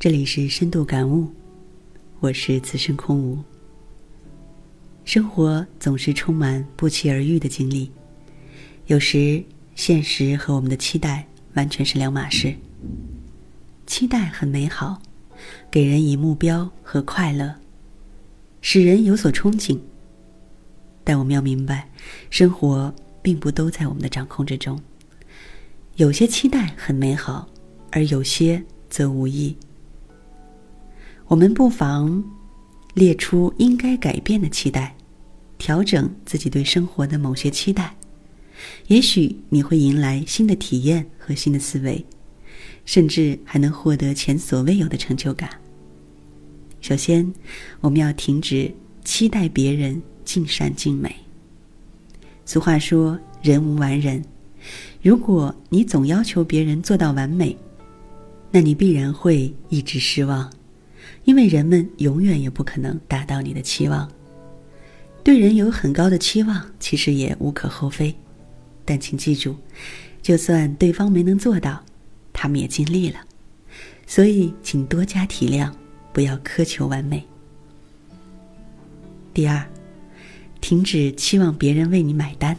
这里是深度感悟，我是此生空无。生活总是充满不期而遇的经历，有时现实和我们的期待完全是两码事。期待很美好，给人以目标和快乐，使人有所憧憬。但我们要明白，生活并不都在我们的掌控之中。有些期待很美好，而有些则无益。我们不妨列出应该改变的期待，调整自己对生活的某些期待，也许你会迎来新的体验和新的思维，甚至还能获得前所未有的成就感。首先，我们要停止期待别人尽善尽美。俗话说：“人无完人。”如果你总要求别人做到完美，那你必然会一直失望。因为人们永远也不可能达到你的期望。对人有很高的期望，其实也无可厚非，但请记住，就算对方没能做到，他们也尽力了。所以，请多加体谅，不要苛求完美。第二，停止期望别人为你买单。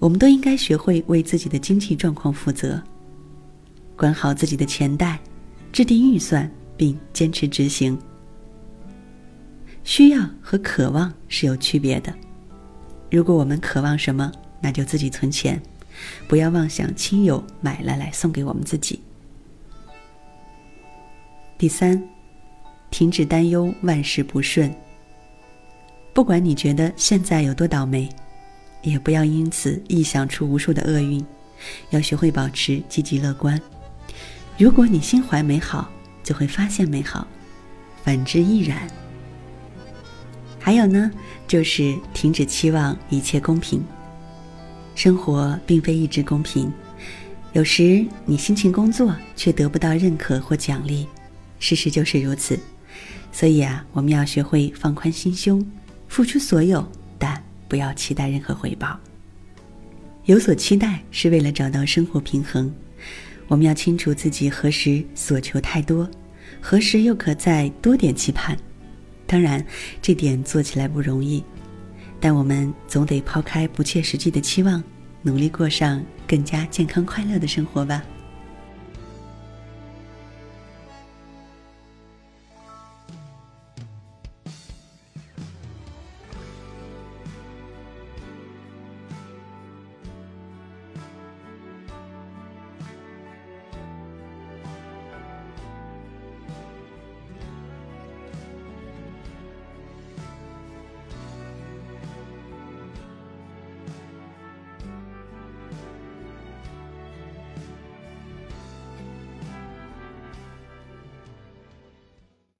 我们都应该学会为自己的经济状况负责，管好自己的钱袋，制定预算。并坚持执行。需要和渴望是有区别的。如果我们渴望什么，那就自己存钱，不要妄想亲友买了来送给我们自己。第三，停止担忧万事不顺。不管你觉得现在有多倒霉，也不要因此臆想出无数的厄运。要学会保持积极乐观。如果你心怀美好。就会发现美好，反之亦然。还有呢，就是停止期望一切公平。生活并非一直公平，有时你辛勤工作却得不到认可或奖励，事实就是如此。所以啊，我们要学会放宽心胸，付出所有，但不要期待任何回报。有所期待是为了找到生活平衡。我们要清楚自己何时所求太多，何时又可再多点期盼。当然，这点做起来不容易，但我们总得抛开不切实际的期望，努力过上更加健康快乐的生活吧。